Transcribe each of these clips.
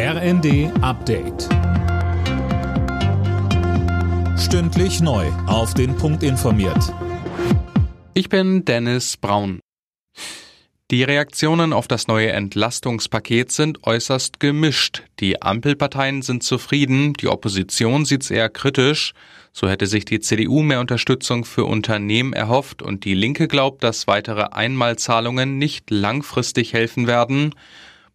RND Update. Stündlich neu. Auf den Punkt informiert. Ich bin Dennis Braun. Die Reaktionen auf das neue Entlastungspaket sind äußerst gemischt. Die Ampelparteien sind zufrieden, die Opposition sieht's eher kritisch. So hätte sich die CDU mehr Unterstützung für Unternehmen erhofft und die Linke glaubt, dass weitere Einmalzahlungen nicht langfristig helfen werden.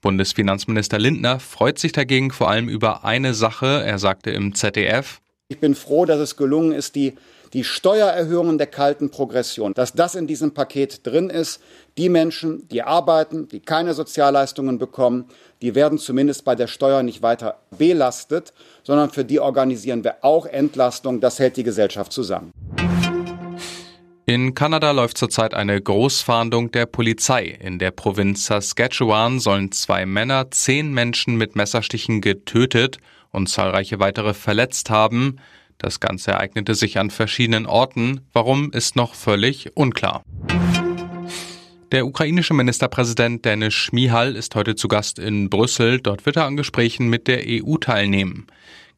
Bundesfinanzminister Lindner freut sich dagegen vor allem über eine Sache. Er sagte im ZDF, ich bin froh, dass es gelungen ist, die, die Steuererhöhungen der kalten Progression, dass das in diesem Paket drin ist. Die Menschen, die arbeiten, die keine Sozialleistungen bekommen, die werden zumindest bei der Steuer nicht weiter belastet, sondern für die organisieren wir auch Entlastung. Das hält die Gesellschaft zusammen. In Kanada läuft zurzeit eine Großfahndung der Polizei. In der Provinz Saskatchewan sollen zwei Männer zehn Menschen mit Messerstichen getötet und zahlreiche weitere verletzt haben. Das Ganze ereignete sich an verschiedenen Orten. Warum ist noch völlig unklar. Der ukrainische Ministerpräsident Denis Schmihal ist heute zu Gast in Brüssel. Dort wird er an Gesprächen mit der EU teilnehmen.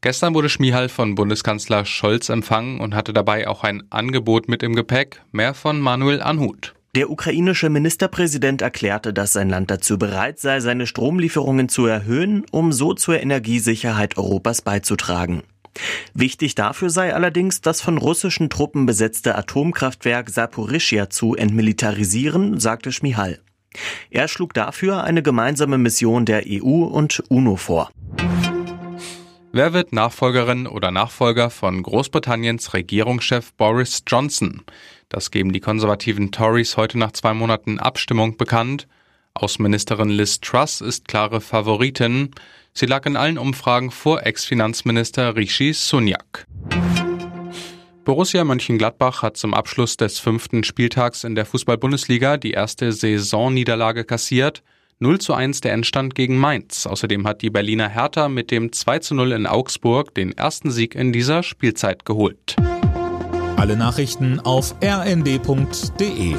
Gestern wurde Schmihal von Bundeskanzler Scholz empfangen und hatte dabei auch ein Angebot mit im Gepäck. Mehr von Manuel Anhut. Der ukrainische Ministerpräsident erklärte, dass sein Land dazu bereit sei, seine Stromlieferungen zu erhöhen, um so zur Energiesicherheit Europas beizutragen. Wichtig dafür sei allerdings, das von russischen Truppen besetzte Atomkraftwerk Saporischia zu entmilitarisieren, sagte Schmihal. Er schlug dafür eine gemeinsame Mission der EU und UNO vor. Wer wird Nachfolgerin oder Nachfolger von Großbritanniens Regierungschef Boris Johnson? Das geben die konservativen Tories heute nach zwei Monaten Abstimmung bekannt. Außenministerin Liz Truss ist klare Favoritin. Sie lag in allen Umfragen vor Ex-Finanzminister Rishi Sunak. Borussia Mönchengladbach hat zum Abschluss des fünften Spieltags in der Fußball-Bundesliga die erste Saisonniederlage kassiert. 0 zu 1 der Endstand gegen Mainz. Außerdem hat die Berliner Hertha mit dem 2 zu 0 in Augsburg den ersten Sieg in dieser Spielzeit geholt. Alle Nachrichten auf rnd.de